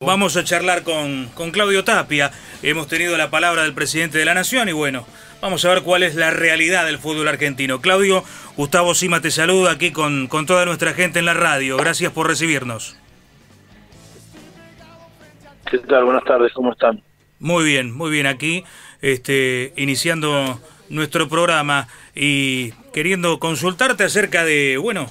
Vamos a charlar con, con, Claudio Tapia. Hemos tenido la palabra del presidente de la Nación y bueno, vamos a ver cuál es la realidad del fútbol argentino. Claudio, Gustavo Sima te saluda aquí con, con toda nuestra gente en la radio. Gracias por recibirnos. ¿Qué tal? Buenas tardes, ¿cómo están? Muy bien, muy bien aquí, este, iniciando nuestro programa y queriendo consultarte acerca de, bueno,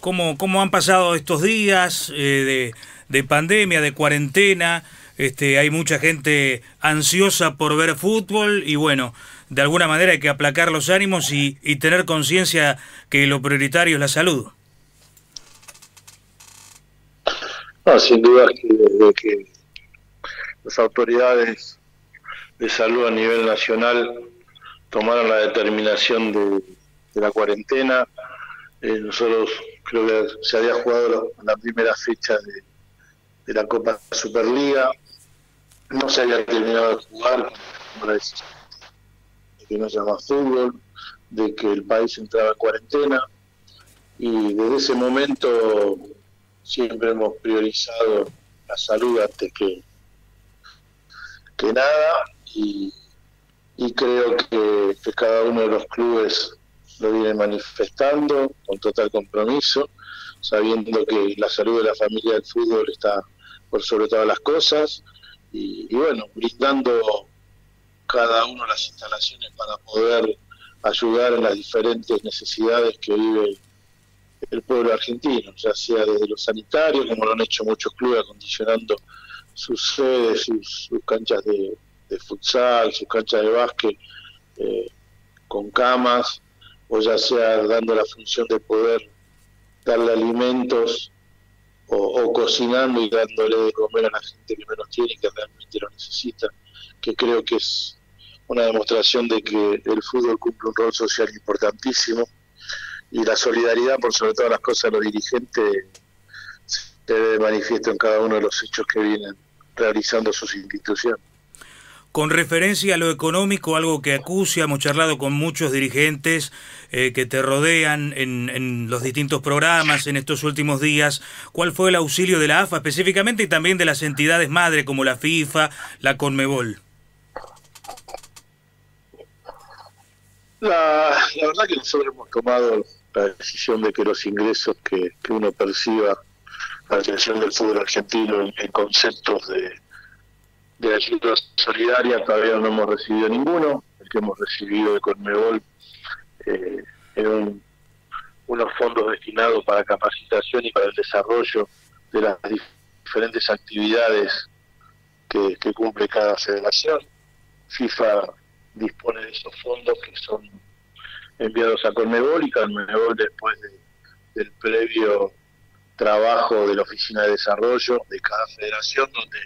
cómo, cómo han pasado estos días eh, de de pandemia, de cuarentena, este, hay mucha gente ansiosa por ver fútbol y bueno, de alguna manera hay que aplacar los ánimos y, tener conciencia que lo prioritario es la salud. Sin duda que desde que las autoridades de salud a nivel nacional tomaron la determinación de, la cuarentena, eh, nosotros creo que se había jugado la primera fecha de, de la Copa Superliga. No se había terminado de jugar de que no se llama fútbol, de que el país entraba en cuarentena y desde ese momento siempre hemos priorizado la salud antes que, que nada y, creo que, que, cada uno de los clubes lo viene manifestando con total compromiso, sabiendo que la salud de la familia del fútbol está por sobre todas las cosas y, bueno, brindando cada uno las instalaciones para poder ayudar en las diferentes necesidades que vive el pueblo argentino, ya sea desde los sanitarios, como lo han hecho muchos clubes, acondicionando sus sedes, sus, canchas de, futsal, sus canchas de básquet eh, con camas, o ya sea dando la función de poder darle alimentos o, cocinando y dándole de comer a la gente que menos tiene y que realmente lo necesita, que creo que es una demostración de que el fútbol cumple un rol social importantísimo y la solidaridad por sobre todas las cosas de los dirigentes se ve manifiesto en cada uno de los hechos que vienen realizando sus instituciones. Con referencia a lo económico, algo que acucia, hemos charlado con muchos dirigentes eh, que te rodean en, los distintos programas en estos últimos días. ¿Cuál fue el auxilio de la AFA específicamente y también de las entidades madre como la FIFA, la Conmebol? La, la verdad que nosotros hemos tomado la decisión de que los ingresos que, uno perciba la atención del fútbol argentino en conceptos de de ayuda solidaria todavía no hemos recibido ninguno. El que hemos recibido de Conmebol eh, eran unos fondos destinados para capacitación y para el desarrollo de las diferentes actividades que, cumple cada federación. FIFA dispone de esos fondos que son enviados a Conmebol y Conmebol después del previo trabajo de la Oficina de Desarrollo de cada federación, donde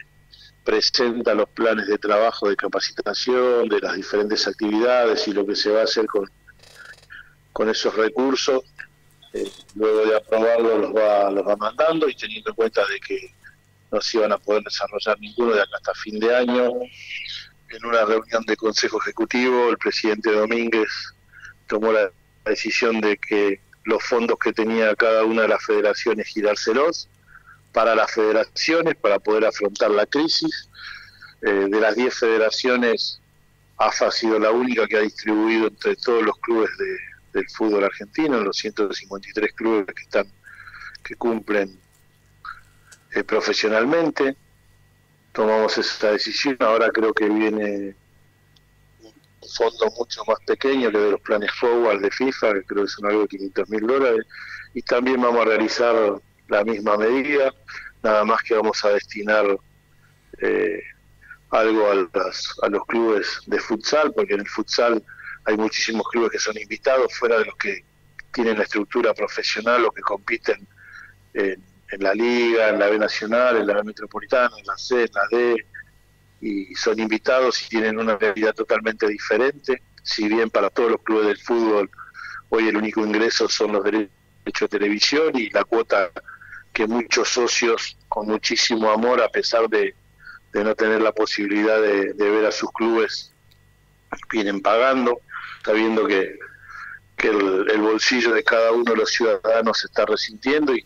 presenta los planes de trabajo de capacitación, de las diferentes actividades y lo que se va a hacer con, con esos recursos. Eh, luego de aprobarlo los va, los va mandando y teniendo en cuenta de que no se iban a poder desarrollar ninguno de acá hasta fin de año. En una reunión de Consejo Ejecutivo, el presidente Domínguez tomó la decisión de que los fondos que tenía cada una de las federaciones girárselos para las federaciones para poder afrontar la crisis. Eh, de las 10 federaciones, AFA ha sido la única que ha distribuido entre todos los clubes del fútbol argentino, los 153 clubes que están que cumplen eh, profesionalmente. Tomamos esa decisión, ahora creo que viene un fondo mucho más pequeño que de los planes forward de FIFA, que creo que son algo de 500 mil dólares, y también vamos a realizar la misma medida, nada más que vamos a destinar eh, algo a, a los clubes de futsal, porque en el futsal hay muchísimos clubes que son invitados, fuera de los que tienen la estructura profesional o que compiten en, la liga, en la B Nacional, en la B Metropolitana, en la C, en la D, y son invitados y tienen una realidad totalmente diferente, si bien para todos los clubes del fútbol hoy el único ingreso son los derechos de televisión y la cuota que muchos socios con muchísimo amor, a pesar de, no tener la posibilidad de, ver a sus clubes, vienen pagando, sabiendo que, que el, bolsillo de cada uno de los ciudadanos se está resintiendo y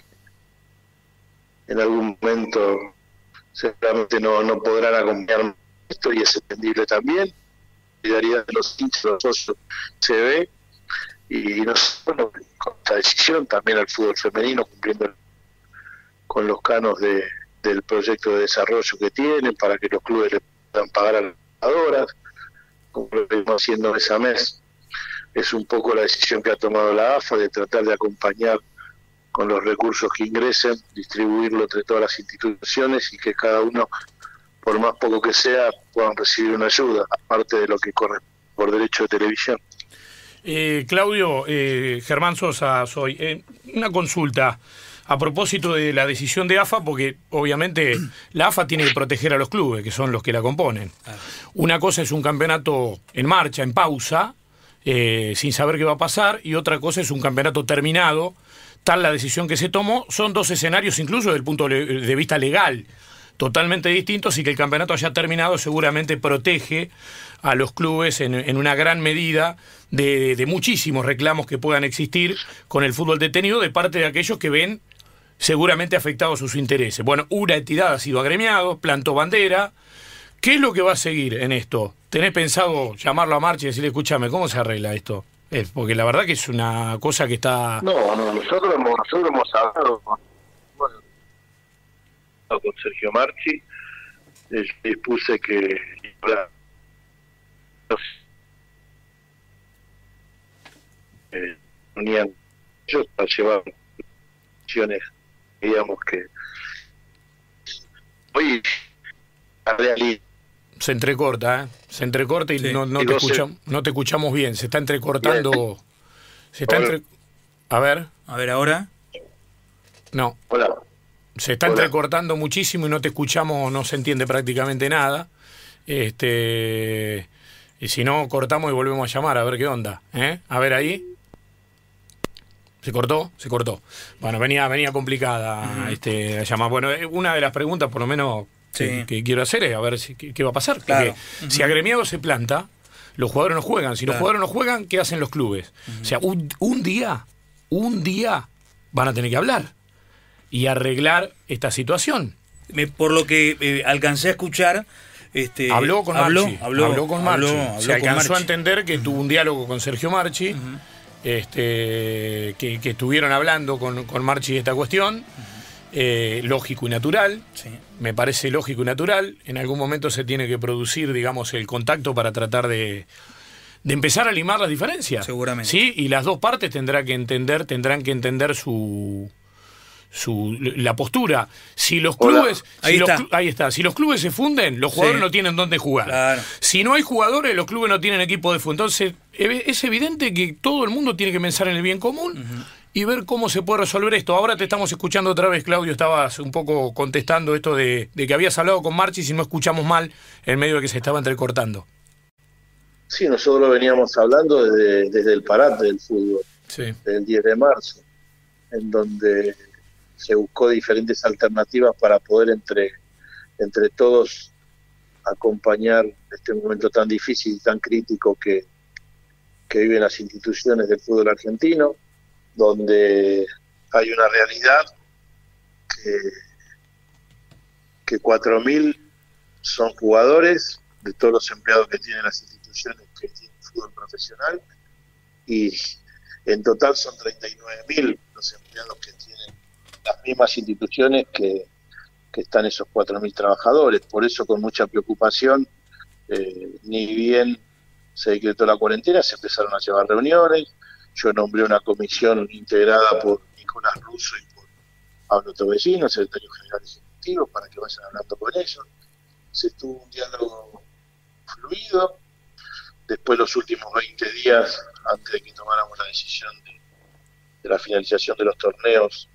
en algún momento seguramente no, no podrán acompañar esto y es entendible también. La solidaridad de los hinchas, socios se ve y nos, bueno, con esta decisión también al fútbol femenino cumpliendo con los canos de, del proyecto de desarrollo que tienen para que los clubes le puedan pagar a las jugadoras, como lo estamos haciendo mes a mes. Es un poco la decisión que ha tomado la AFA de tratar de acompañar con los recursos que ingresen, distribuirlo entre todas las instituciones y que cada uno, por más poco que sea, puedan recibir una ayuda, aparte de lo que corre por derecho de televisión. Eh, Claudio, eh, Germán Sosa, soy. Eh, una consulta a propósito de la decisión de AFA, porque obviamente la AFA tiene que proteger a los clubes, que son los que la componen. Una cosa es un campeonato en marcha, en pausa, sin saber qué va a pasar, y otra cosa es un campeonato terminado, tal la decisión que se tomó, son dos escenarios incluso desde el punto de vista legal totalmente distintos y que el campeonato haya terminado seguramente protege a los clubes en, una gran medida de, muchísimos reclamos que puedan existir con el fútbol detenido de parte de aquellos que ven seguramente afectados sus intereses. Bueno, una entidad ha sido agremiado, plantó bandera. ¿Qué es lo que va a seguir en esto? ¿Tenés pensado llamarlo a marcha y decirle, escúchame, ¿cómo se arregla esto? porque la verdad que es una cosa que está... No, no, nosotros hemos, nosotros hemos hablado con, Sergio Marchi, les dispuse que eh, unían ellos para llevar acciones, digamos que hoy la realidad se entrecorta, ¿eh? se entrecorta y no, no, te escuchamos, no te escuchamos bien, se está entrecortando. Se está entre... A ver. A ver ahora. No. Hola. Se está entrecortando muchísimo y no te escuchamos, no se entiende prácticamente nada. Este, y si no, cortamos y volvemos a llamar a ver qué onda. ¿eh? A ver ahí. ¿Se cortó? Se cortó. Bueno, venía, venía complicada este, la llamada. Bueno, eh, una de las preguntas, por lo menos, que, quiero hacer es a ver si, qué, va a pasar. Porque si agremiado se planta, los jugadores no juegan. Si los jugadores no juegan, ¿qué hacen los clubes? O sea, un, un día, un día van a tener que hablar y arreglar esta situación. por lo que eh, alcancé a escuchar, este, habló con Marchi. Habló, con Marchi. Se alcanzó a entender que tuvo un diálogo con Sergio Marchi, este, que, estuvieron hablando con, con Marchi esta cuestión. Eh, lógico y natural. Me parece lógico y natural. En algún momento se tiene que producir, digamos, el contacto para tratar de, de empezar a limar las diferencias. Seguramente. Sí, y las dos partes tendrán que entender, tendrán que entender su, su, la postura. Si los clubes, ahí, está. Si los clubes se funden, los jugadores no tienen dónde jugar. Si no hay jugadores, los clubes no tienen equipo de fútbol. Entonces, es evidente que todo el mundo tiene que pensar en el bien común. Y ver cómo se puede resolver esto. Ahora te estamos escuchando otra vez, Claudio. Estabas un poco contestando esto de, que habías hablado con Marchi y si no escuchamos mal en medio de que se estaba entrecortando. Sí, nosotros veníamos hablando desde, desde el parate del fútbol, del 10 de marzo, en donde se buscó diferentes alternativas para poder entre, entre todos acompañar este momento tan difícil y tan crítico que, que viven las instituciones del fútbol argentino, donde hay una realidad que, que 4.000 son jugadores de todos los empleados que tienen las instituciones que tienen fútbol profesional y en total son 39.000 los empleados que tienen las mismas instituciones que, están esos 4.000 trabajadores. Por eso, con mucha preocupación, eh, ni bien se decretó la cuarentena, se empezaron a llevar reuniones. Yo nombré una comisión integrada por Nicolás Russo y por Pablo Tobellino, secretario general ejecutivo, para que vayan hablando con ellos. Se tuvo un diálogo fluido. Después, los últimos 20 días, antes de que tomáramos la decisión de, de la finalización de los torneos,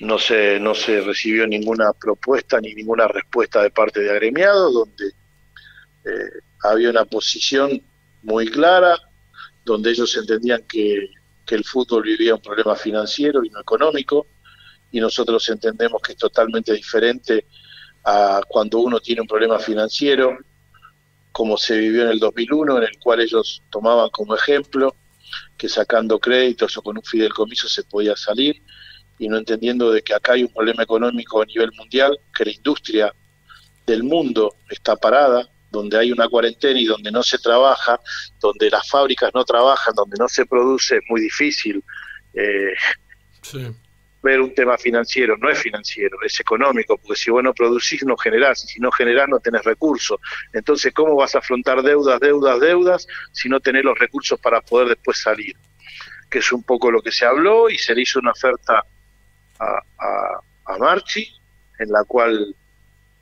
no se, no se recibió ninguna propuesta ni ninguna respuesta de parte de agremiados, donde eh, había una posición muy clara, donde ellos entendían que, que el fútbol vivía un problema financiero y no económico, y nosotros entendemos que es totalmente diferente a cuando uno tiene un problema financiero, como se vivió en el 2001, en el cual ellos tomaban como ejemplo que sacando créditos o con un fideicomiso se podía salir, y no entendiendo de que acá hay un problema económico a nivel mundial, que la industria del mundo está parada, donde hay una cuarentena y donde no se trabaja, donde las fábricas no trabajan, donde no se produce, es muy difícil eh, ver un tema financiero. No es financiero, es económico, porque si vos no producís, no generás, y si no generás, no tenés recursos. Entonces, ¿cómo vas a afrontar deudas, deudas, deudas, si no tenés los recursos para poder después salir? Que es un poco lo que se habló y se le hizo una oferta a, a Marchi, en la cual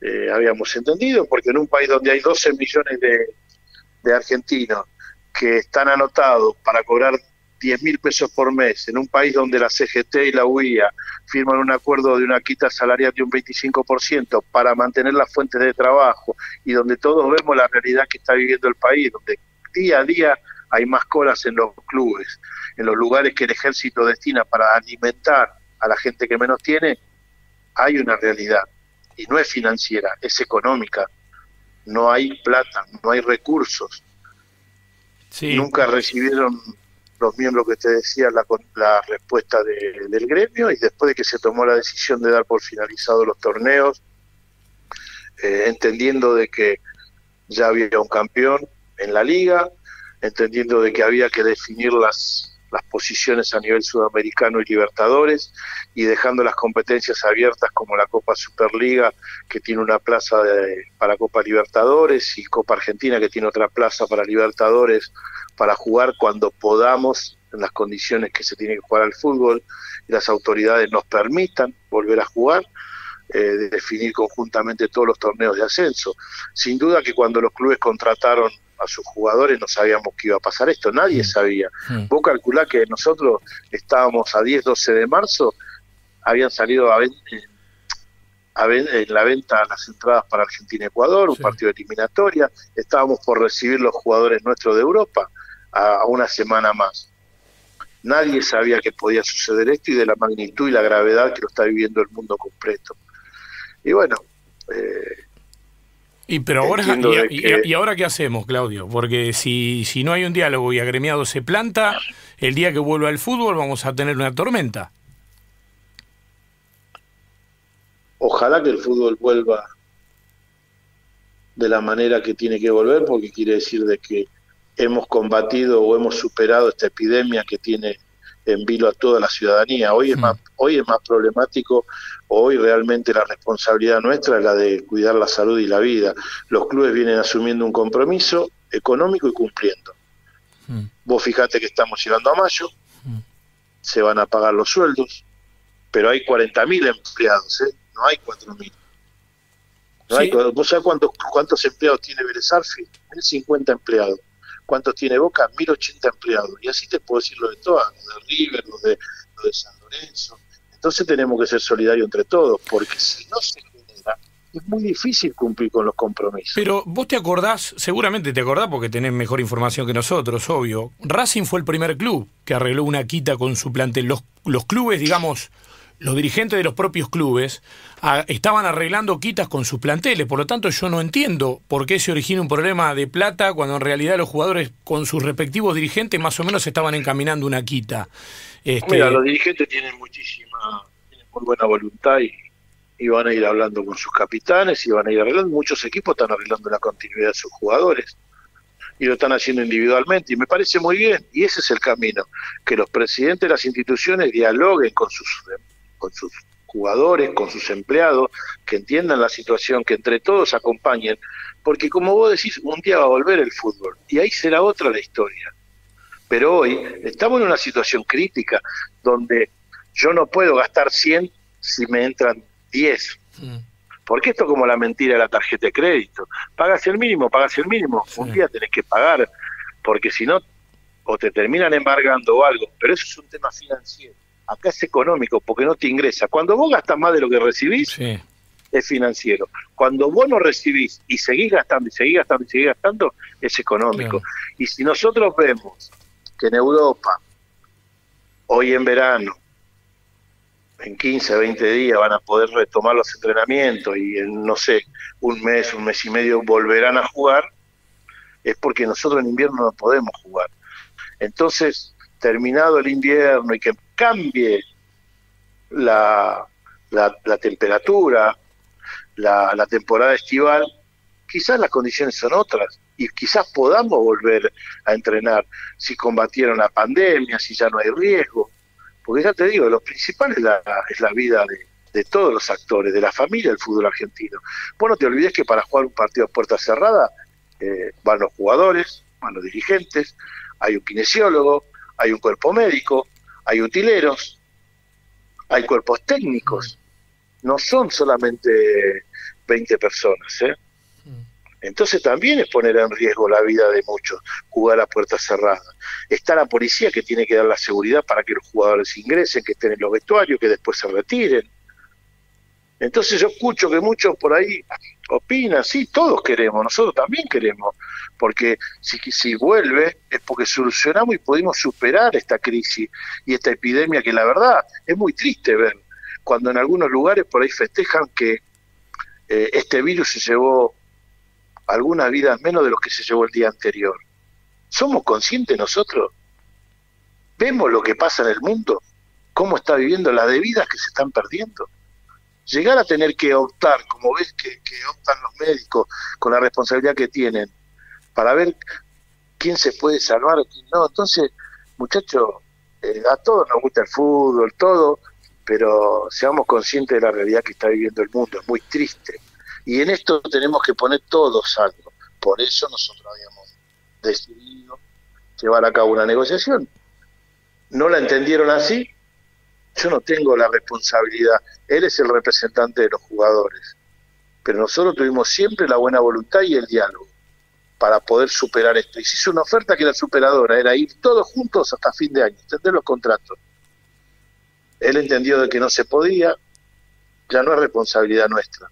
eh, habíamos entendido, porque en un país donde hay 12 millones de, argentinos que están anotados para cobrar 10 mil pesos por mes, en un país donde la CGT y la UIA firman un acuerdo de una quita salarial de un 25% para mantener las fuentes de trabajo y donde todos vemos la realidad que está viviendo el país, donde día a día hay más colas en los clubes, en los lugares que el ejército destina para alimentar a la gente que menos tiene, hay una realidad y no es financiera, es económica. No hay plata, no hay recursos. Nunca recibieron los miembros que te decía la, la respuesta del gremio y después de que se tomó la decisión de dar por finalizados los torneos, eh, entendiendo de que ya había un campeón en la liga, entendiendo de que había que definir las las posiciones a nivel sudamericano y Libertadores y dejando las competencias abiertas como la Copa Superliga que tiene una plaza para Copa Libertadores y Copa Argentina que tiene otra plaza para Libertadores para jugar cuando podamos en las condiciones que se tiene que jugar al fútbol y las autoridades nos permitan volver a jugar. Eh, de definir conjuntamente todos los torneos de ascenso. Sin duda que cuando los clubes contrataron a sus jugadores no sabíamos que iba a pasar esto, nadie mm. sabía. Mm. Vos calculá que nosotros estábamos a 10, 12 de marzo, habían salido a, en la venta las entradas para Argentina-Ecuador, un partido de eliminatoria, estábamos por recibir los jugadores nuestros de Europa a, una semana más. Nadie sabía que podía suceder esto y de la magnitud y la gravedad que lo está viviendo el mundo completo. Y bueno, eh, y pero ahora y, ahora qué hacemos, Claudio? Porque si, si no hay un diálogo y agremiado se planta, el día que vuelva el fútbol vamos a tener una tormenta. Ojalá que el fútbol vuelva de la manera que tiene que volver, porque quiere decir de que hemos combatido o hemos superado esta epidemia que tiene en vilo a toda la ciudadanía. Hoy es, mm. más, hoy es más problemático, hoy realmente la responsabilidad nuestra es la de cuidar la salud y la vida. Los clubes vienen asumiendo un compromiso económico y cumpliendo. Mm. Vos fijate que estamos llegando a mayo, mm. se van a pagar los sueldos, pero hay 40.000 empleados, ¿eh? no hay 4.000. No ¿Vos sabés cuántos, cuántos empleados tiene Vélez 1.050 empleados. ¿Cuántos tiene Boca? 1080 empleados. Y así te puedo decir lo de todas, lo de River, lo de, lo de San Lorenzo. Entonces tenemos que ser solidarios entre todos, porque si no se genera, es muy difícil cumplir con los compromisos. Pero vos te acordás, seguramente te acordás porque tenés mejor información que nosotros, obvio. Racing fue el primer club que arregló una quita con su plantel. Los, los clubes, digamos, los dirigentes de los propios clubes estaban arreglando quitas con sus planteles. Por lo tanto, yo no entiendo por qué se origina un problema de plata cuando en realidad los jugadores con sus respectivos dirigentes más o menos estaban encaminando una quita. Este... Mira, los dirigentes tienen muchísima, tienen muy buena voluntad y, y van a ir hablando con sus capitanes y van a ir arreglando. Muchos equipos están arreglando la continuidad de sus jugadores y lo están haciendo individualmente y me parece muy bien y ese es el camino que los presidentes de las instituciones dialoguen con sus con sus jugadores, con sus empleados, que entiendan la situación, que entre todos acompañen, porque como vos decís, un día va a volver el fútbol y ahí será otra la historia. Pero hoy estamos en una situación crítica donde yo no puedo gastar 100 si me entran 10. Mm. Porque esto es como la mentira de la tarjeta de crédito. Pagas el mínimo, pagas el mínimo. Un día tenés que pagar, porque si no, o te terminan embargando o algo. Pero eso es un tema financiero acá es económico porque no te ingresa. Cuando vos gastas más de lo que recibís, es financiero. Cuando vos no recibís y seguís gastando y seguís gastando y seguís gastando, es económico. Y si nosotros vemos que en Europa, hoy en verano, en 15, 20 días van a poder retomar los entrenamientos y en, no sé, un mes, un mes y medio volverán a jugar, es porque nosotros en invierno no podemos jugar. Entonces, terminado el invierno y que cambie la, la, temperatura, la, la temporada estival, quizás las condiciones son otras y quizás podamos volver a entrenar si combatieron la pandemia, si ya no hay riesgo. Porque ya te digo, lo principal es la, es la vida de, de todos los actores, de la familia del fútbol argentino. Vos no te olvides que para jugar un partido a puerta cerrada eh, van los jugadores, van los dirigentes, hay un kinesiólogo, hay un cuerpo médico, hay utileros, hay cuerpos técnicos. No son solamente 20 personas. ¿eh? Entonces también es poner en riesgo la vida de muchos, jugar a puerta cerrada. Está la policía que tiene que dar la seguridad para que los jugadores ingresen, que estén en los vestuarios, que después se retiren. Entonces yo escucho que muchos por ahí opinan, sí, todos queremos, nosotros también queremos, porque si, si vuelve es porque solucionamos y pudimos superar esta crisis y esta epidemia que la verdad es muy triste ver cuando en algunos lugares por ahí festejan que eh, este virus se llevó algunas vidas menos de los que se llevó el día anterior. ¿Somos conscientes nosotros? ¿Vemos lo que pasa en el mundo? ¿Cómo está viviendo las de vidas que se están perdiendo? Llegar a tener que optar, como ves que, optan los médicos con la responsabilidad que tienen, para ver quién se puede salvar o quién no. Entonces, muchachos, eh, a todos nos gusta el fútbol, todo, pero seamos conscientes de la realidad que está viviendo el mundo, es muy triste. Y en esto tenemos que poner todos algo. Por eso nosotros habíamos decidido llevar a cabo una negociación. No la entendieron así. Yo no tengo la responsabilidad. Él es el representante de los jugadores. Pero nosotros tuvimos siempre la buena voluntad y el diálogo para poder superar esto. Y se hizo una oferta que era superadora, era ir todos juntos hasta fin de año, extender los contratos. Él entendió de que no se podía, ya no es responsabilidad nuestra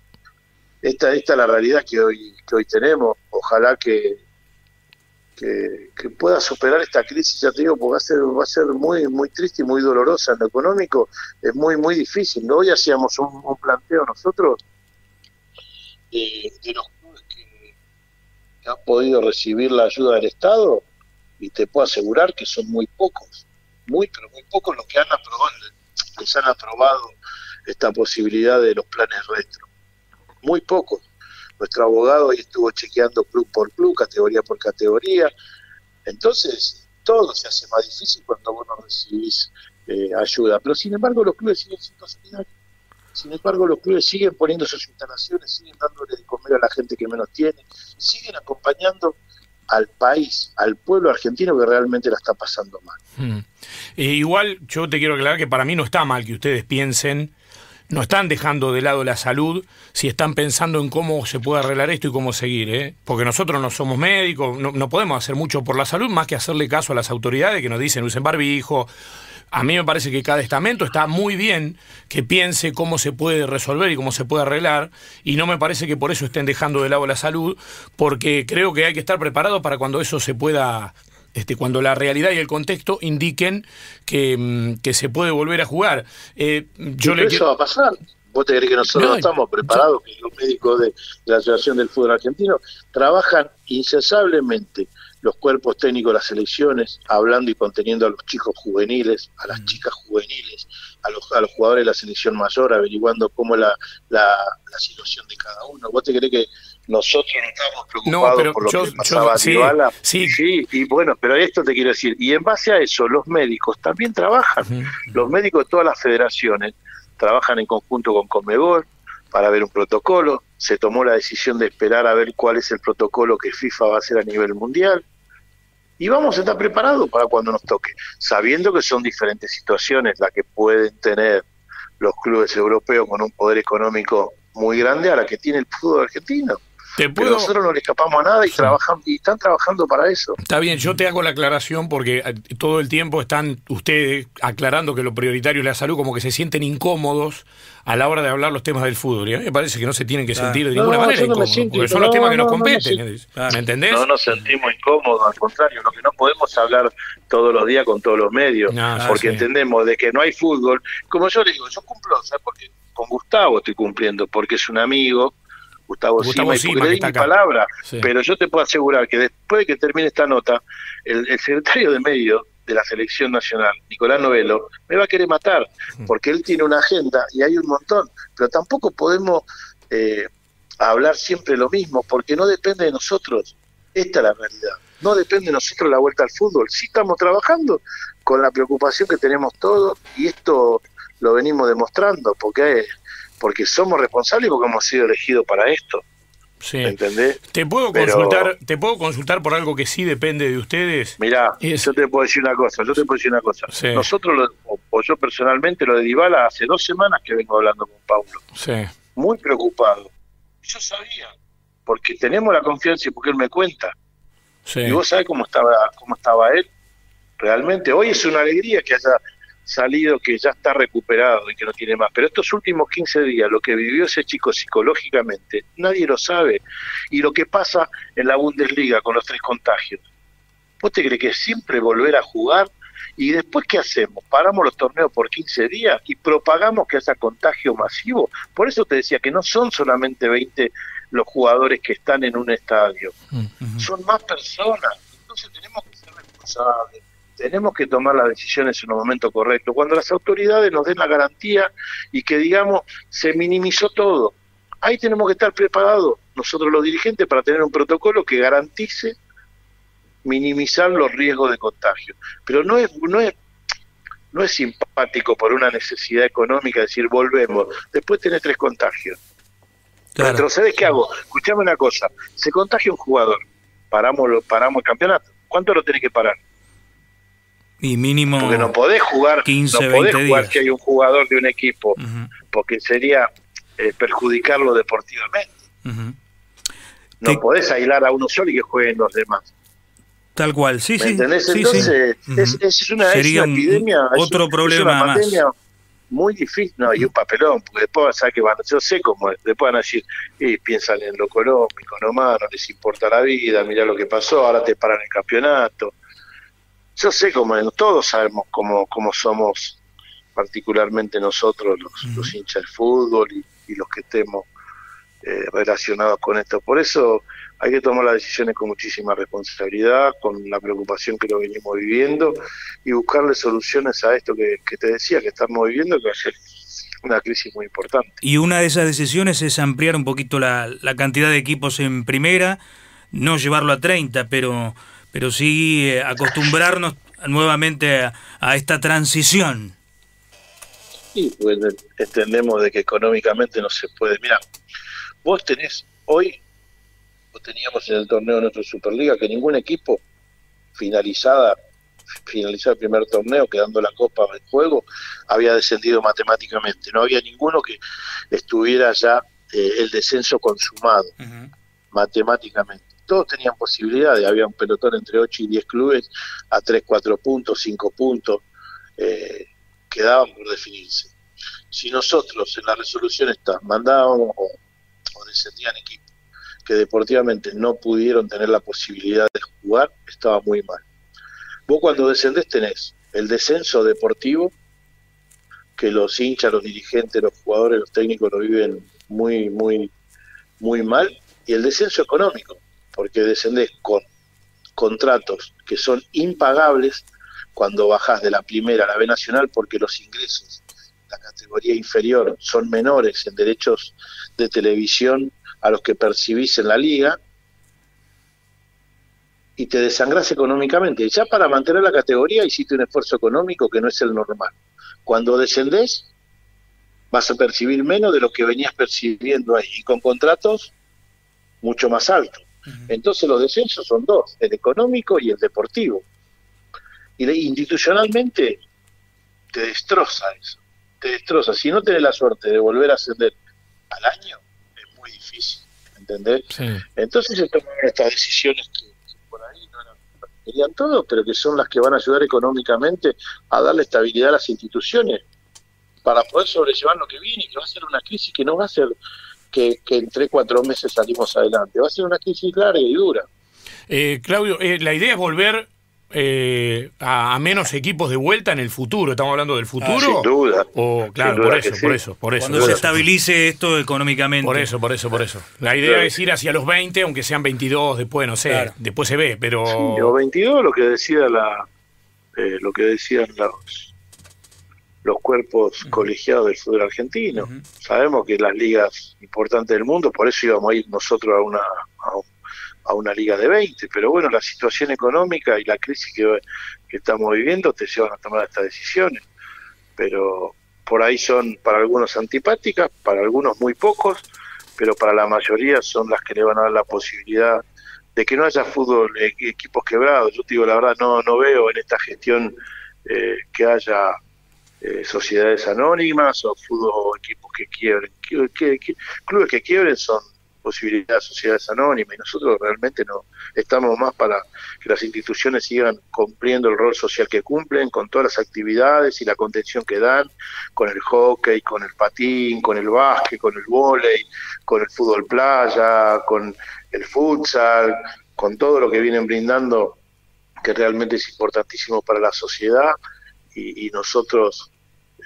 esta, esta es la realidad que hoy, que hoy tenemos. Ojalá que, que, pueda superar esta crisis, ya te digo, porque va a ser, va a ser muy, muy triste y muy dolorosa en lo económico, es muy, muy difícil. Hoy hacíamos un, planteo nosotros de, los clubes que, han podido recibir la ayuda del Estado y te puedo asegurar que son muy pocos, muy, pero muy pocos los que han aprobado, les han aprobado esta posibilidad de los planes retro muy pocos. Nuestro abogado ahí estuvo chequeando club por club, categoría por categoría. Entonces, todo se hace más difícil cuando vos no recibís eh, ayuda. Pero sin embargo, los clubes siguen siendo solidarios. Sin embargo, los clubes siguen poniendo sus instalaciones, siguen dándole de comer a la gente que menos tiene, siguen acompañando al país, al pueblo argentino que realmente la está pasando mal. Hmm. Eh, igual yo te quiero aclarar que para mí no está mal que ustedes piensen no están dejando de lado la salud si están pensando en cómo se puede arreglar esto y cómo seguir, ¿eh? porque nosotros no somos médicos, no, podemos hacer mucho por la salud más que hacerle caso a las autoridades que nos dicen usen barbijo. A mí me parece que cada estamento está muy bien que piense cómo se puede resolver y cómo se puede arreglar, y no me parece que por eso estén dejando de lado la salud, porque creo que hay que estar preparado para cuando eso se pueda este, cuando la realidad y el contexto indiquen que, mm, se puede volver a jugar. Eh, yo le eso va a pasar. ¿Vos te crees que nosotros no, estamos preparados? Que los médicos de, la Asociación del Fútbol Argentino trabajan incesablemente los cuerpos técnicos de las selecciones, hablando y conteniendo a los chicos juveniles, a las mm. chicas juveniles, a los, a los jugadores de la selección mayor, averiguando cómo la, la, la situación de cada uno. ¿Vos te crees que nosotros no estamos preocupados por lo que pasaba sí, sí, y bueno, pero esto te quiero decir, y en base a eso los médicos también trabajan, los médicos de todas las federaciones trabajan en conjunto con Conmebol para ver un protocolo, se tomó la decisión de esperar a ver cuál es el protocolo que FIFA va a hacer a nivel mundial, y vamos a estar preparados para cuando nos toque, sabiendo que son diferentes situaciones las que pueden tener los clubes europeos con un poder económico muy grande a la que tiene el fútbol argentino nosotros no le escapamos a nada y, trabajan, y están trabajando para eso. Está bien, yo te hago la aclaración porque eh, todo el tiempo están ustedes aclarando que lo prioritario es la salud, como que se sienten incómodos a la hora de hablar los temas del fútbol. Y a mí me parece que no se tienen que sentir de ninguna manera incómodos, porque son los temas que nos competen. ¿Me entendés? No nos sentimos incómodos, al contrario, lo que no podemos hablar todos los días con todos los medios, porque entendemos de que no hay fútbol. Como yo le digo, yo cumplo, ¿sabes? Porque con Gustavo estoy cumpliendo, porque es un amigo Gustavo, Sima, y porque mi palabra, pero yo te puedo asegurar que después de que termine esta nota, el, secretario de medio de la selección nacional, Nicolás Novelo, me va a querer matar, porque él tiene una agenda y hay un montón, pero tampoco podemos eh, hablar siempre lo mismo, porque no depende de nosotros, esta es la realidad, no depende de nosotros la vuelta al fútbol, sí estamos trabajando con la preocupación que tenemos todos y esto lo venimos demostrando, porque, porque somos responsables y porque hemos sido elegidos para esto. Sí. ¿Entendés? ¿Te puedo, consultar, ¿Te puedo consultar por algo que sí depende de ustedes? Mirá, yo te puedo decir una cosa, yo te puedo decir una cosa. Nosotros, o, yo personalmente, lo de Dybala hace dos semanas que vengo hablando con Paulo. Sí. Muy preocupado. Yo sabía, porque tenemos la confianza y porque él me cuenta. Sí. Y vos sabés cómo estaba, cómo estaba él. Realmente, hoy es una alegría que haya salido que ya está recuperado y que no tiene más. Pero estos últimos 15 días, lo que vivió ese chico psicológicamente, nadie lo sabe. Y lo que pasa en la Bundesliga con los tres contagios. ¿Vos te crees que siempre volver a jugar? ¿Y después qué hacemos? ¿Paramos los torneos por 15 días y propagamos que haya contagio masivo? Por eso te decía que no son solamente 20 los jugadores que están en un estadio, son más personas. Entonces tenemos que ser responsables tenemos que tomar las decisiones en un momento correcto. Cuando las autoridades nos den la garantía y que, digamos, se minimizó todo, ahí tenemos que estar preparados nosotros los dirigentes para tener un protocolo que garantice minimizar los riesgos de contagio. Pero no es, no es, no es simpático por una necesidad económica decir volvemos, después tenés tres contagios. Claro. ¿sabes qué hago? Escuchame una cosa, se contagia un jugador, paramos, paramos el campeonato, ¿cuánto lo tenés que parar? Y mínimo. Porque no podés jugar, 15, no podés jugar que hay un jugador de un equipo, porque sería eh, perjudicarlo deportivamente. No podés aislar a uno solo y que jueguen los demás. Tal cual, sí, sí. Entonces, es, es, una, Sería epidemia. otro problema más. Muy difícil, no, y un papelón, porque después a que van, yo sé cómo después van a decir, y piensan en lo económico nomás, no les importa la vida, mira lo que pasó, ahora te paran el campeonato yo sé cómo, todos sabemos cómo, cómo somos, particularmente nosotros, los, hinchas de fútbol y, los que estemos eh, relacionados con esto. Por eso hay que tomar las decisiones con muchísima responsabilidad, con la preocupación que lo venimos viviendo y buscarle soluciones a esto que, te decía, que estamos viviendo, que va a ser una crisis muy importante. Y una de esas decisiones es ampliar un poquito la, la cantidad de equipos en primera, no llevarlo a 30, pero pero sí eh, acostumbrarnos nuevamente a, esta transición. Sí, pues entendemos de que económicamente no se puede. Mira, vos tenés hoy, vos teníamos en el torneo de nuestra Superliga que ningún equipo finalizada finalizar el primer torneo, quedando la copa en juego, había descendido matemáticamente. No había ninguno que estuviera ya eh, el descenso consumado matemáticamente todos tenían posibilidades, había un pelotón entre 8 y 10 clubes a 3, 4 puntos, 5 puntos, eh, quedaban por definirse. Si nosotros en la resolución está mandábamos o, descendían equipos que deportivamente no pudieron tener la posibilidad de jugar, estaba muy mal. Vos cuando descendés tenés el descenso deportivo, que los hinchas, los dirigentes, los jugadores, los técnicos lo viven muy, muy, muy mal, y el descenso económico, porque descendés con contratos que son impagables cuando bajás de la primera a la B Nacional porque los ingresos la categoría inferior son menores en derechos de televisión a los que percibís en la liga y te desangrás económicamente. Ya para mantener la categoría hiciste un esfuerzo económico que no es el normal. Cuando descendés vas a percibir menos de lo que venías percibiendo ahí y con contratos mucho más altos. Entonces los descensos son dos, el económico y el deportivo. Y institucionalmente te destroza eso, te destroza. Si no tenés la suerte de volver a ascender al año, es muy difícil, ¿entendés? Entonces se toman estas decisiones que, por ahí no eran, querían todos, pero que son las que van a ayudar económicamente a darle estabilidad a las instituciones para poder sobrellevar lo que viene, que va a ser una crisis que no va a ser que, en tres, cuatro meses salimos adelante. Va a ser una crisis larga y dura. Eh, Claudio, eh, la idea es volver eh, a, menos equipos de vuelta en el futuro. ¿Estamos hablando del futuro? sin duda. O, claro, por, eso, por eso, por eso, Cuando se estabilice esto económicamente. Por eso, por eso, por eso. La idea es ir hacia los 20, aunque sean 22 después, no sé, después se ve, pero... Sí, 22 lo que decía la, eh, lo que decían los, los cuerpos colegiados del fútbol argentino. Sabemos que las ligas importantes del mundo, por eso íbamos a ir nosotros a una, a, una liga de 20, pero bueno, la situación económica y la crisis que, que estamos viviendo te llevan a tomar estas decisiones. Pero por ahí son para algunos antipáticas, para algunos muy pocos, pero para la mayoría son las que le van a dar la posibilidad de que no haya fútbol, eh, equipos quebrados. Yo te digo, la verdad, no, no veo en esta gestión eh, que haya eh, sociedades anónimas o fútbol, equipos que quiebren. clubes que quiebren son posibilidad de sociedades anónimas y nosotros realmente no estamos más para que las instituciones sigan cumpliendo el rol social que cumplen con todas las actividades y la contención que dan con el hockey, con el patín, con el básquet, con el vóley, con el fútbol playa, con el futsal, con todo lo que vienen brindando que realmente es importantísimo para la sociedad y, nosotros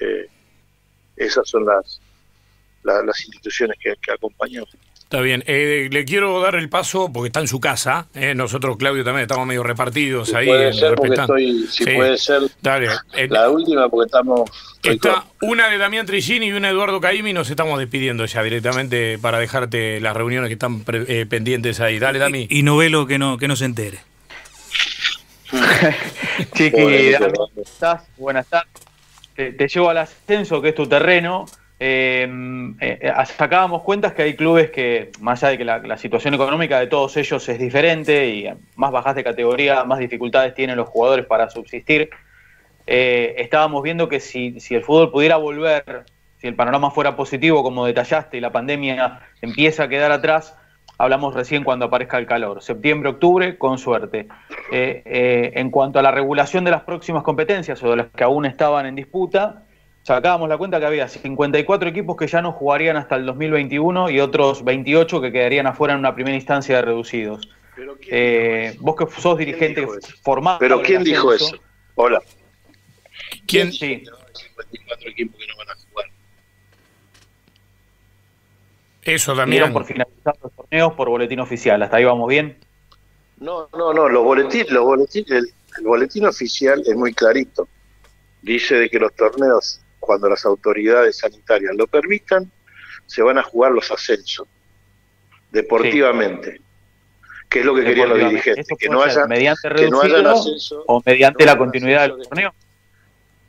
eh, esas son las, las instituciones que, que acompañamos. Está bien. Eh, le quiero dar el paso porque está en su casa. Eh. Nosotros, Claudio, también estamos medio repartidos ahí. Puede ser porque estoy, si puede ser Dale. Eh, la última porque estamos... Está una de Damián Trigini y una de Eduardo Caimi. Nos estamos despidiendo ya directamente para dejarte las reuniones que están pendientes ahí. Dale, Dami. Y, novelo que no, que no se entere. Chiqui, ¿cómo estás? Buenas tardes. Te, te llevo al ascenso, que es tu terreno. Em, eh, eh, sacábamos cuentas que hay clubes que, más allá de que la, situación económica de todos ellos es diferente y más bajas de categoría, más dificultades tienen los jugadores para subsistir, eh, estábamos viendo que si, si, el fútbol pudiera volver, si el panorama fuera positivo, como detallaste, y la pandemia empieza a quedar atrás, hablamos recién cuando aparezca el calor, septiembre, octubre, con suerte. en cuanto a la regulación de las próximas competencias o de las que aún estaban en disputa, sacábamos la cuenta que había 54 equipos que ya no jugarían hasta el 2021 y otros 28 que quedarían afuera en una primera instancia de reducidos. Eh, vos que sos dirigente formado. ¿Pero quién dijo eso? Hola. ¿Quién? Sí. 54 equipos que no van a jugar. Eso también. por finalizar los torneos por boletín oficial. ¿Hasta ahí vamos bien? No, no, no. Los boletines, los boletín, el boletín oficial es muy clarito. Dice de que los torneos cuando las autoridades sanitarias lo permitan, se van a jugar los ascensos, deportivamente. Que es lo que querían los dirigentes, que no, haya, mediante que no ascenso, o mediante la continuidad del torneo.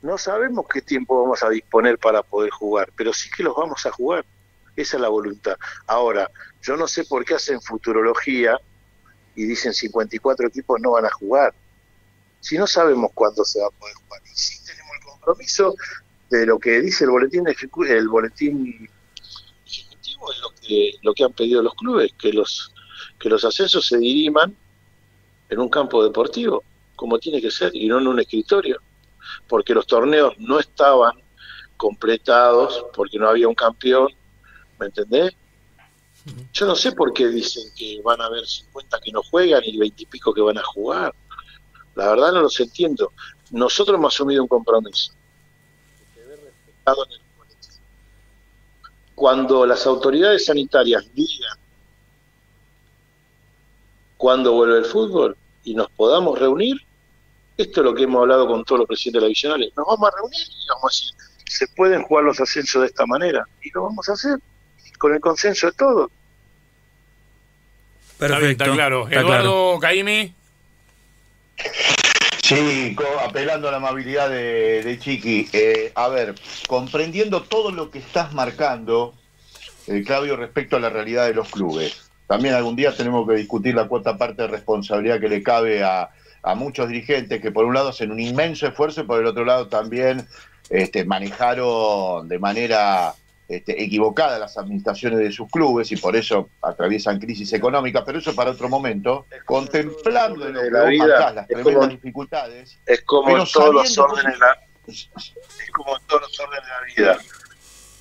No sabemos qué tiempo vamos a disponer para poder jugar, pero sí que los vamos a jugar. Esa es la voluntad. Ahora, yo no sé por qué hacen futurología y dicen 54 equipos no van a jugar. Si no sabemos cuándo se va a poder jugar. Y sí tenemos el compromiso de lo que dice el boletín el boletín ejecutivo es lo que lo que han pedido los clubes que los que los ascensos se diriman en un campo deportivo como tiene que ser y no en un escritorio porque los torneos no estaban completados porque no había un campeón ¿me entendés? Yo no sé por qué dicen que van a haber 50 que no juegan y 20 y pico que van a jugar. La verdad no los entiendo. Nosotros hemos asumido un compromiso cuando las autoridades sanitarias digan cuándo vuelve el fútbol y nos podamos reunir, esto es lo que hemos hablado con todos los presidentes nacionales, nos vamos a reunir y vamos a decir, se pueden jugar los ascensos de esta manera, y lo vamos a hacer con el consenso de todos. Perfecto, está, claro. Eduardo Caimi. Sí, apelando a la amabilidad de, Chiqui. Eh, a ver, comprendiendo todo lo que estás marcando, eh, Claudio, respecto a la realidad de los clubes. También algún día tenemos que discutir la cuota parte de responsabilidad que le cabe a, a muchos dirigentes que por un lado hacen un inmenso esfuerzo y por el otro lado también este, manejaron de manera este, equivocada las administraciones de sus clubes y por eso atraviesan crisis económicas, pero eso para otro momento, contemplando en la vida, las tremendas dificultades. Es como en todos los órdenes de la, es como en todos los órdenes de la vida.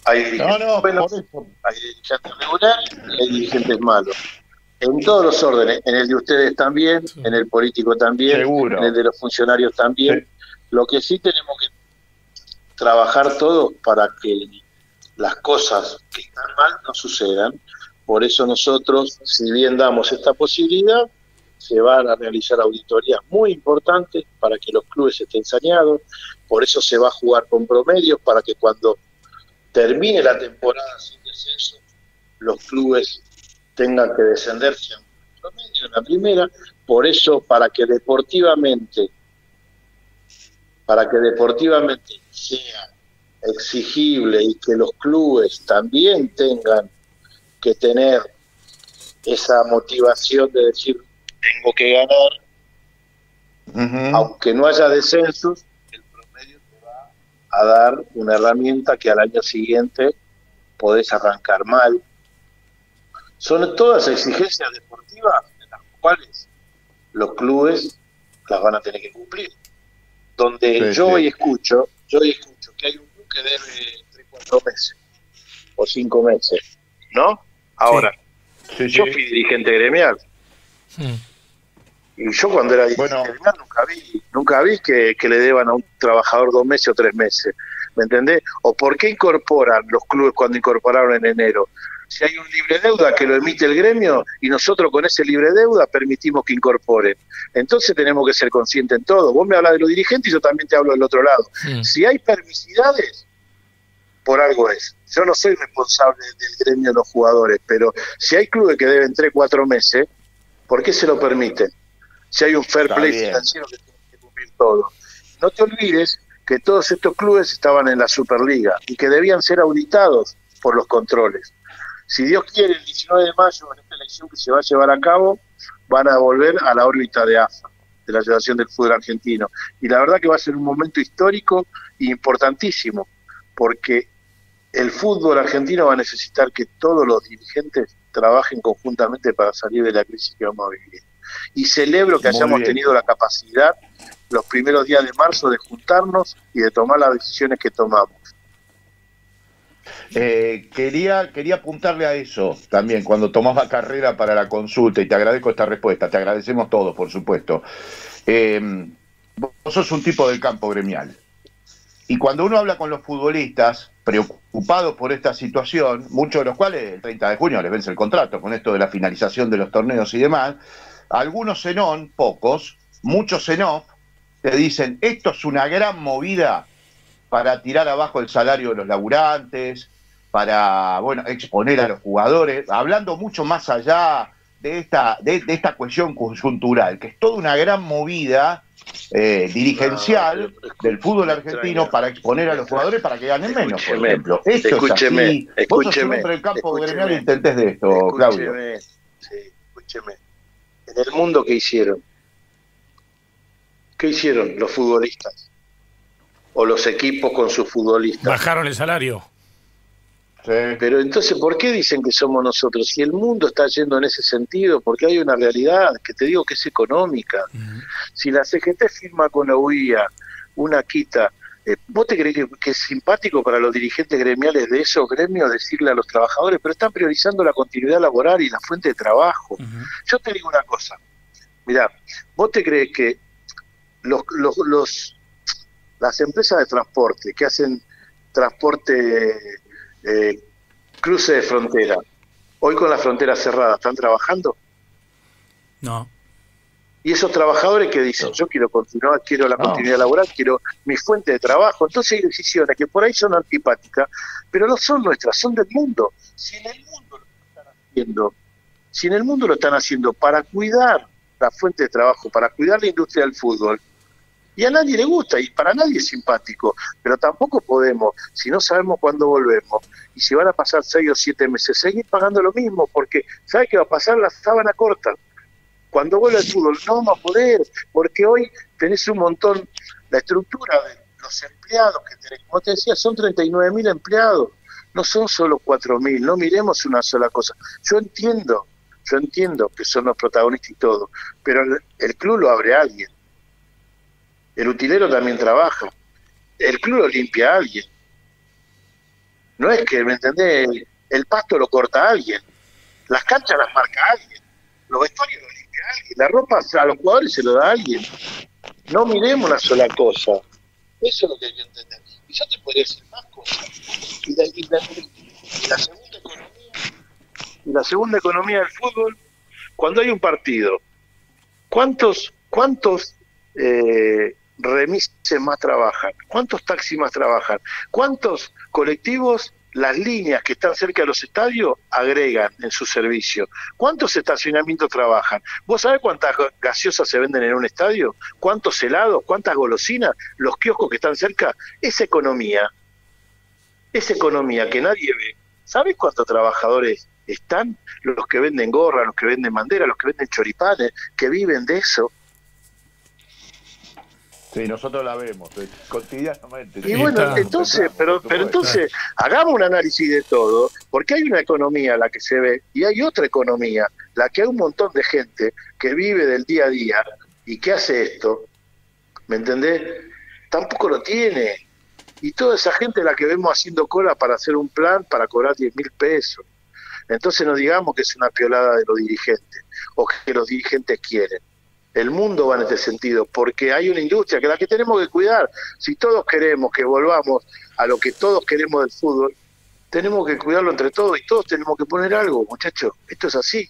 Hay dirigentes buenos, hay dirigentes regulares y hay dirigentes malos. En todos los órdenes, en el de ustedes también, en el político también, en el de los funcionarios también. Lo que sí tenemos que trabajar todos para que las cosas que están mal no sucedan. Por eso nosotros, si bien damos esta posibilidad, se van a realizar auditorías muy importantes para que los clubes estén saneados, por eso se va a jugar con promedios para que cuando termine la temporada sin descenso, los clubes tengan que descender promedio en la primera, por eso para que deportivamente, para que deportivamente sea exigible y que los clubes también tengan que tener esa motivación de decir tengo que ganar, aunque no haya descensos, el promedio te va a dar una herramienta que al año siguiente podés arrancar mal. Son todas exigencias deportivas en las cuales los clubes las van a tener que cumplir. Donde yo hoy escucho, yo hoy escucho que hay un que debe 3, 4 meses o 5 meses, ¿no? Ahora, yo fui dirigente gremial. Hmm. Y yo cuando era dirigente gremial nunca vi, nunca vi que, le deban a un trabajador dos meses o tres meses. ¿Me entendés? ¿O por qué incorporan los clubes cuando incorporaron en enero? Si hay un libre deuda que lo emite el gremio y nosotros con ese libre deuda permitimos que incorporen. Entonces tenemos que ser conscientes en todo. Vos me hablas de los dirigentes y yo también te hablo del otro lado. Si hay permisidades, por algo es. Yo no soy responsable del gremio de los jugadores, pero si hay clubes que deben 3, 4 meses, ¿por qué se lo permiten? Si hay un fair play financiero que tiene que cumplir todo. No te olvides que todos estos clubes estaban en la Superliga y que debían ser auditados por los controles. Si Dios quiere, el 19 de mayo, en esta elección que se va a llevar a cabo, van a volver a la órbita de AFA, de la Asociación del Fútbol Argentino. Y la verdad que va a ser un momento histórico e importantísimo, porque el fútbol argentino va a necesitar que todos los dirigentes trabajen conjuntamente para salir de la crisis que vamos a vivir. Y celebro que hayamos tenido la capacidad los primeros días de marzo de juntarnos y de tomar las decisiones que tomamos. Eh, quería, quería apuntarle a eso también cuando tomaba carrera para la consulta y te agradezco esta respuesta, te agradecemos todos, por supuesto. Eh, vos sos un tipo del campo gremial. Y cuando uno habla con los futbolistas preocupados por esta situación, muchos de los cuales el 30 de junio les vence el contrato con esto de la finalización de los torneos y demás, algunos en pocos, muchos en te dicen, esto es una gran movida para tirar abajo el salario de los laburantes, para bueno, exponer a los jugadores, hablando mucho más allá de esta, de esta cuestión conjuntural, que es toda una gran movida eh, dirigencial del fútbol argentino para exponer a los jugadores para que ganen menos, por ejemplo. Esto escúcheme, es Vos sos el campo gremial intentes de esto, Claudio. Sí, escúcheme. En el mundo, ¿qué hicieron? ¿Qué hicieron los futbolistas? O los equipos con sus futbolistas. Bajaron el salario. Pero entonces, ¿por qué dicen que somos nosotros? Si el mundo está yendo en ese sentido, porque hay una realidad que te digo que es económica. Si la CGT firma con la UIA una quita, eh, ¿vos te crees que, es simpático para los dirigentes gremiales de esos gremios decirle a los trabajadores, pero están priorizando la continuidad laboral y la fuente de trabajo? Yo te digo una cosa, mira, ¿vos te crees que los, los, los las empresas de transporte que hacen transporte eh, cruce de frontera. Hoy con la frontera cerrada, ¿están trabajando? No. Y esos trabajadores que dicen, yo quiero continuar, quiero la continuidad laboral, quiero mi fuente de trabajo. Entonces hay decisiones que por ahí son antipáticas, pero no son nuestras, son del mundo. Si en el mundo lo están haciendo, si en el mundo lo están haciendo para cuidar la fuente de trabajo, para cuidar la industria del fútbol, y a nadie le gusta y para nadie es simpático, pero tampoco podemos, si no sabemos cuándo volvemos y si van a pasar seis o siete meses, seguir pagando lo mismo, porque ¿sabe qué va a pasar? La sábana corta. Cuando vuelva el fútbol no vamos a poder, porque hoy tenés un montón, la estructura de los empleados que tenés, como te decía, son 39 mil empleados, no son solo 4 mil, no miremos una sola cosa. Yo entiendo, yo entiendo que son los protagonistas y todo, pero el club lo abre alguien el utilero también trabaja. El club lo limpia a alguien. No es que, ¿me entendés? El, pasto lo corta alguien. Las canchas las marca alguien. Los vestuarios lo limpia alguien. La ropa a los jugadores se lo da alguien. No miremos una sola cosa. Eso es lo que hay que entender. Y yo te podría decir más cosas. Y la, y la segunda economía, y la segunda economía del fútbol, cuando hay un partido ¿Cuántos, cuántos eh, remises más trabajan? ¿Cuántos taxis más trabajan? ¿Cuántos colectivos las líneas que están cerca de los estadios agregan en su servicio. ¿Cuántos estacionamientos trabajan? ¿Vos sabés cuántas gaseosas se venden en un estadio? ¿Cuántos helados? ¿Cuántas golosinas? Los kioscos que están cerca. Esa economía, esa economía que nadie ve. ¿Sabés cuántos trabajadores están? Los que venden gorra, los que venden bandera, los que venden choripanes, que viven de eso. Sí, nosotros la vemos eh, cotidianamente. Y bueno, entonces, pero, pero entonces, hagamos un análisis de todo, porque hay una economía la que se ve y hay otra economía, la que hay un montón de gente que vive del día a día y que hace esto, ¿me entendés? Tampoco lo tiene. Y toda esa gente la que vemos haciendo cola para hacer un plan para cobrar 10 mil pesos. Entonces no digamos que es una piolada de los dirigentes o que los dirigentes quieren. El mundo va en este sentido, porque hay una industria que la que tenemos que cuidar. Si todos queremos que volvamos a lo que todos queremos del fútbol, tenemos que cuidarlo entre todos y todos tenemos que poner algo, muchachos. Esto es así.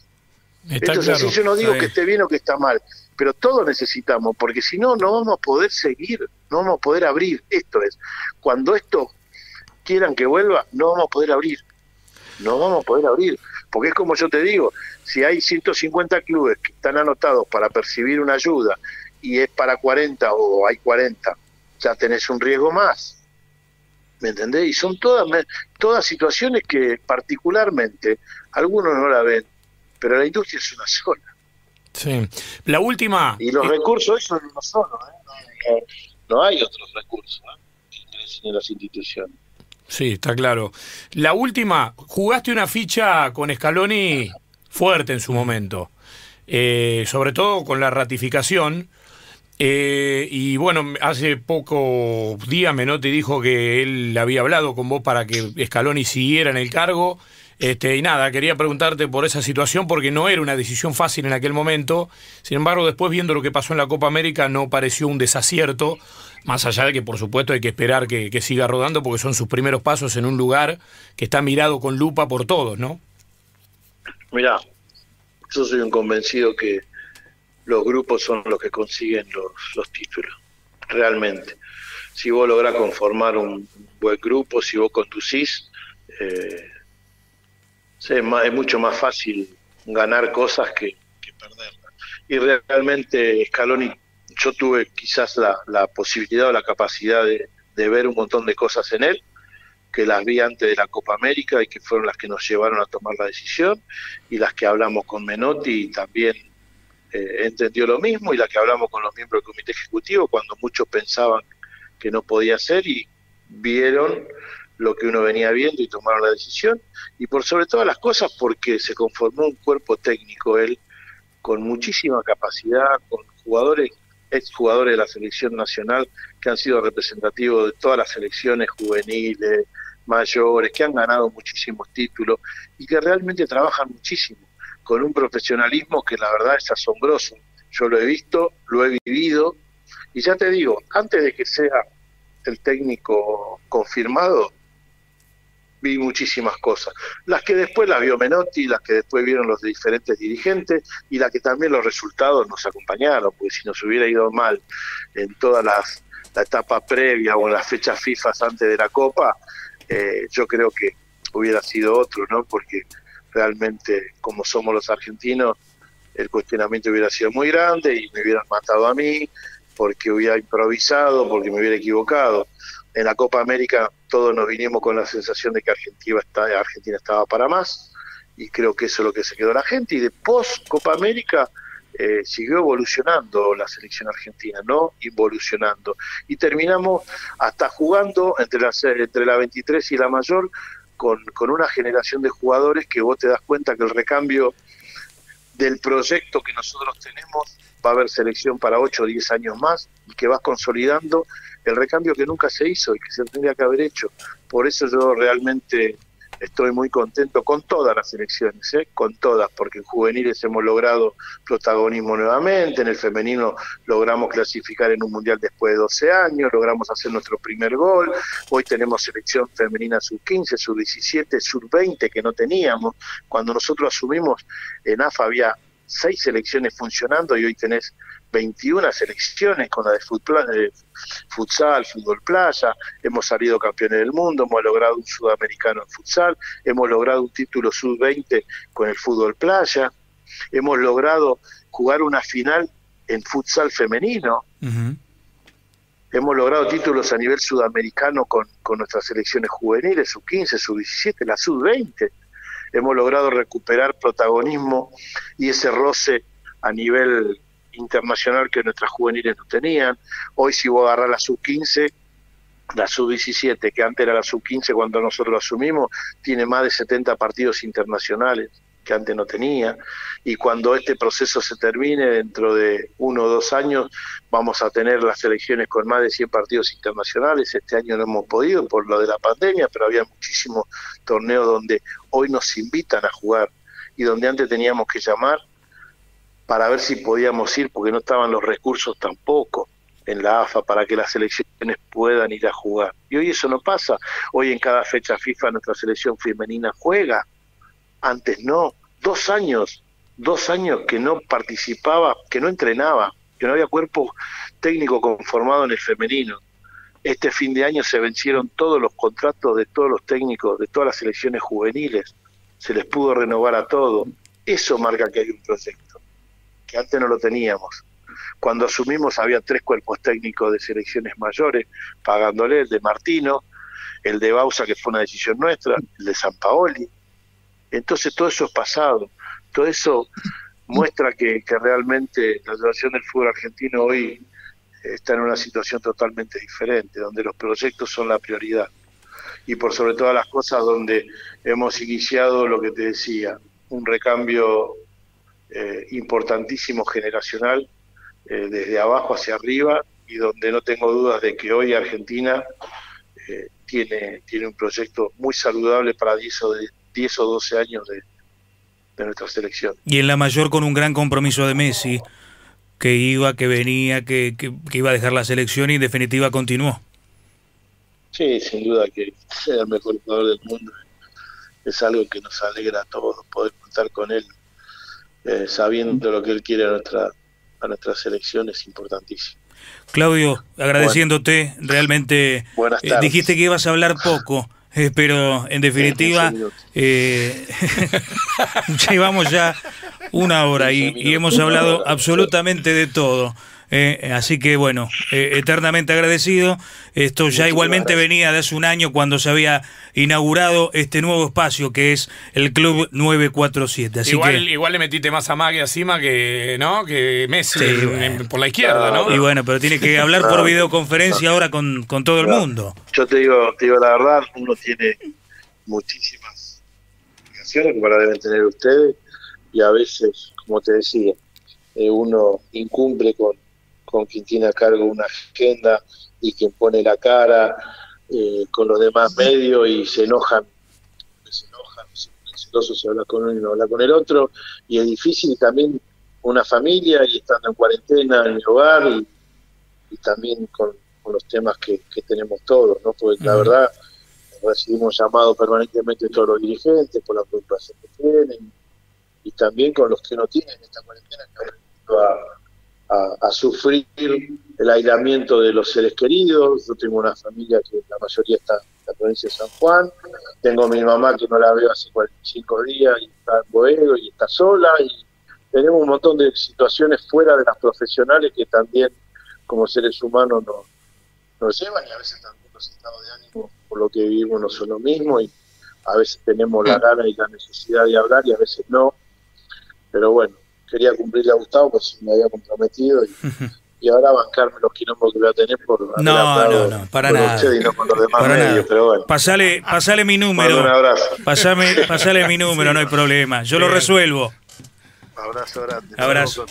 Esto es así. Yo no digo que esté bien o que está mal, pero todos necesitamos, porque si no, no vamos a poder seguir, no vamos a poder abrir. Esto es, cuando esto quieran que vuelva, no vamos a poder abrir. No vamos a poder abrir. Porque es como yo te digo, si hay 150 clubes que están anotados para percibir una ayuda y es para 40 o hay 40, ya tenés un riesgo más. ¿Me entendés? Y son todas, todas situaciones que particularmente algunos no la ven, pero la industria es una sola. Sí. La última. Y los recursos, eso es uno solo. ¿eh? No, hay otros recursos ¿eh? en las instituciones. Sí, está claro. La última, jugaste una ficha con Scaloni fuerte en su momento, eh, sobre todo con la ratificación. Eh, y bueno, hace poco día Menotti dijo que él había hablado con vos para que Scaloni siguiera en el cargo. Este, y nada, quería preguntarte por esa situación porque no era una decisión fácil en aquel momento. Sin embargo, después viendo lo que pasó en la Copa América no pareció un desacierto, más allá de que por supuesto hay que esperar que, siga rodando porque son sus primeros pasos en un lugar que está mirado con lupa por todos, ¿no? Mirá, yo soy un convencido que los grupos son los que consiguen los, los títulos, realmente. Si vos lográs conformar un buen grupo, si vos conducís, eh, es, mucho más fácil ganar cosas que, perderlas. Y realmente Scaloni, yo tuve quizás la, posibilidad o la capacidad de, ver un montón de cosas en él, que las vi antes de la Copa América y que fueron las que nos llevaron a tomar la decisión, y las que hablamos con Menotti y también eh, entendió lo mismo, y las que hablamos con los miembros del comité ejecutivo cuando muchos pensaban que no podía ser y vieron lo que uno venía viendo y tomaron la decisión, y por sobre todas las cosas porque se conformó un cuerpo técnico él con muchísima capacidad, con jugadores, exjugadores de la selección nacional que han sido representativos de todas las selecciones juveniles, mayores, que han ganado muchísimos títulos y que realmente trabajan muchísimo, con un profesionalismo que la verdad es asombroso. Yo lo he visto, lo he vivido, y ya te digo, antes de que sea el técnico confirmado, vi muchísimas cosas. Las que después las vio Menotti, las que después vieron los diferentes dirigentes y las que también los resultados nos acompañaron, porque si nos hubiera ido mal en todas las la etapa previa o en las fechas FIFA antes de la Copa, eh, yo creo que hubiera sido otro, ¿no? Porque realmente, como somos los argentinos, el cuestionamiento hubiera sido muy grande y me hubieran matado a mí, porque hubiera improvisado, porque me hubiera equivocado en la Copa América todos nos vinimos con la sensación de que Argentina, Argentina estaba para más y creo que eso es lo que se quedó la gente y de post Copa América eh, siguió evolucionando la selección argentina, no involucionando. Y terminamos hasta jugando entre la, entre la 23 y la mayor con, con una generación de jugadores que vos te das cuenta que el recambio del proyecto que nosotros tenemos va a haber selección para 8 o 10 años más y que vas consolidando el recambio que nunca se hizo y que se tendría que haber hecho. Por eso yo realmente estoy muy contento con todas las elecciones, ¿eh? con todas, porque en juveniles hemos logrado protagonismo nuevamente, en el femenino logramos clasificar en un mundial después de 12 años, logramos hacer nuestro primer gol, hoy tenemos selección femenina sub-15, sub-17, sub-20 que no teníamos, cuando nosotros asumimos en AFA había seis selecciones funcionando y hoy tenés 21 selecciones con la de futsal, futsal, fútbol playa, hemos salido campeones del mundo, hemos logrado un sudamericano en futsal, hemos logrado un título sub-20 con el fútbol playa, hemos logrado jugar una final en futsal femenino, hemos logrado títulos a nivel sudamericano con, con nuestras selecciones juveniles, sub-15, sub-17, la sub-20, hemos logrado recuperar protagonismo y ese roce a nivel internacional que nuestras juveniles no tenían. Hoy si vos agarrar la sub-15, la sub-17, que antes era la sub-15 cuando nosotros lo asumimos, tiene más de 70 partidos internacionales que antes no tenía. Y cuando este proceso se termine, dentro de uno o dos años, vamos a tener las elecciones con más de 100 partidos internacionales. Este año no hemos podido por lo de la pandemia, pero había muchísimos torneos donde hoy nos invitan a jugar y donde antes teníamos que llamar para ver si podíamos ir, porque no estaban los recursos tampoco en la AFA para que las selecciones puedan ir a jugar. Y hoy eso no pasa. Hoy en cada fecha FIFA nuestra selección femenina juega. Antes no. Dos años, dos años que no participaba, que no entrenaba, que no había cuerpo técnico conformado en el femenino. Este fin de año se vencieron todos los contratos de todos los técnicos, de todas las selecciones juveniles. Se les pudo renovar a todo. Eso marca que hay un proyecto que antes no lo teníamos. Cuando asumimos había tres cuerpos técnicos de selecciones mayores, pagándole el de Martino, el de Bausa, que fue una decisión nuestra, el de San Paoli. Entonces todo eso es pasado, todo eso muestra que, que realmente la situación del fútbol argentino hoy está en una situación totalmente diferente, donde los proyectos son la prioridad. Y por sobre todas las cosas, donde hemos iniciado lo que te decía, un recambio eh, importantísimo generacional eh, desde abajo hacia arriba y donde no tengo dudas de que hoy Argentina eh, tiene, tiene un proyecto muy saludable para 10 o, 10 o 12 años de, nuestra selección. Y en la mayor con un gran compromiso de Messi, que iba, que venía, que, que, iba a dejar la selección y en definitiva continuó. Sí, sin duda que sea el mejor jugador del mundo es algo que nos alegra a todos poder contar con él eh, sabiendo lo que él quiere a nuestra, a nuestra selección es importantísimo. Claudio, agradeciéndote, realmente eh, dijiste que ibas a hablar poco, eh, pero en definitiva llevamos ya una hora y hemos hablado absolutamente de todo. Eh, así que bueno, eh, eternamente agradecido. Esto ya igualmente venía de hace un año cuando se había inaugurado este nuevo espacio que es el Club 947. Así igual, que, igual le metiste más a Magui encima que, ¿no? que Messi por la izquierda, ¿no? Y bueno, pero tiene que hablar por videoconferencia ahora con, con todo el mundo. Yo te digo, te digo la verdad, uno tiene muchísimas obligaciones como la deben tener ustedes y a veces, como te decía, eh, uno incumple con con quien tiene a cargo una agenda y quien pone la cara eh, con los demás medios y se enojan, se enojan, se habla con uno y no habla con el otro, y es difícil también una familia y estando en cuarentena en el hogar y, también con, los temas que, tenemos todos, ¿no? Porque la verdad recibimos llamados permanentemente todos los dirigentes por la preocupación que tienen y también con los que no tienen esta cuarentena que a, a, sufrir el aislamiento de los seres queridos. Yo tengo una familia que la mayoría está en la provincia de San Juan. Tengo a mi mamá que no la veo hace 45 días y está en Boedo y está sola. Y tenemos un montón de situaciones fuera de las profesionales que también como seres humanos nos, nos llevan y a veces también los estados de ánimo por lo que vivimos no son lo mismo y a veces tenemos la gana y la necesidad de hablar y a veces no. Pero bueno, quería cumplirle a Gustavo, pues me había comprometido y, ahora bancarme los quilombos que voy a tener por no, no, no, para nada. Y no con los demás para medios, nada. pero bueno. Pasale, pasale mi número. Un abrazo. Pasame, pasale mi número, no hay problema. Yo lo resuelvo. Abrazo grande. Abrazo.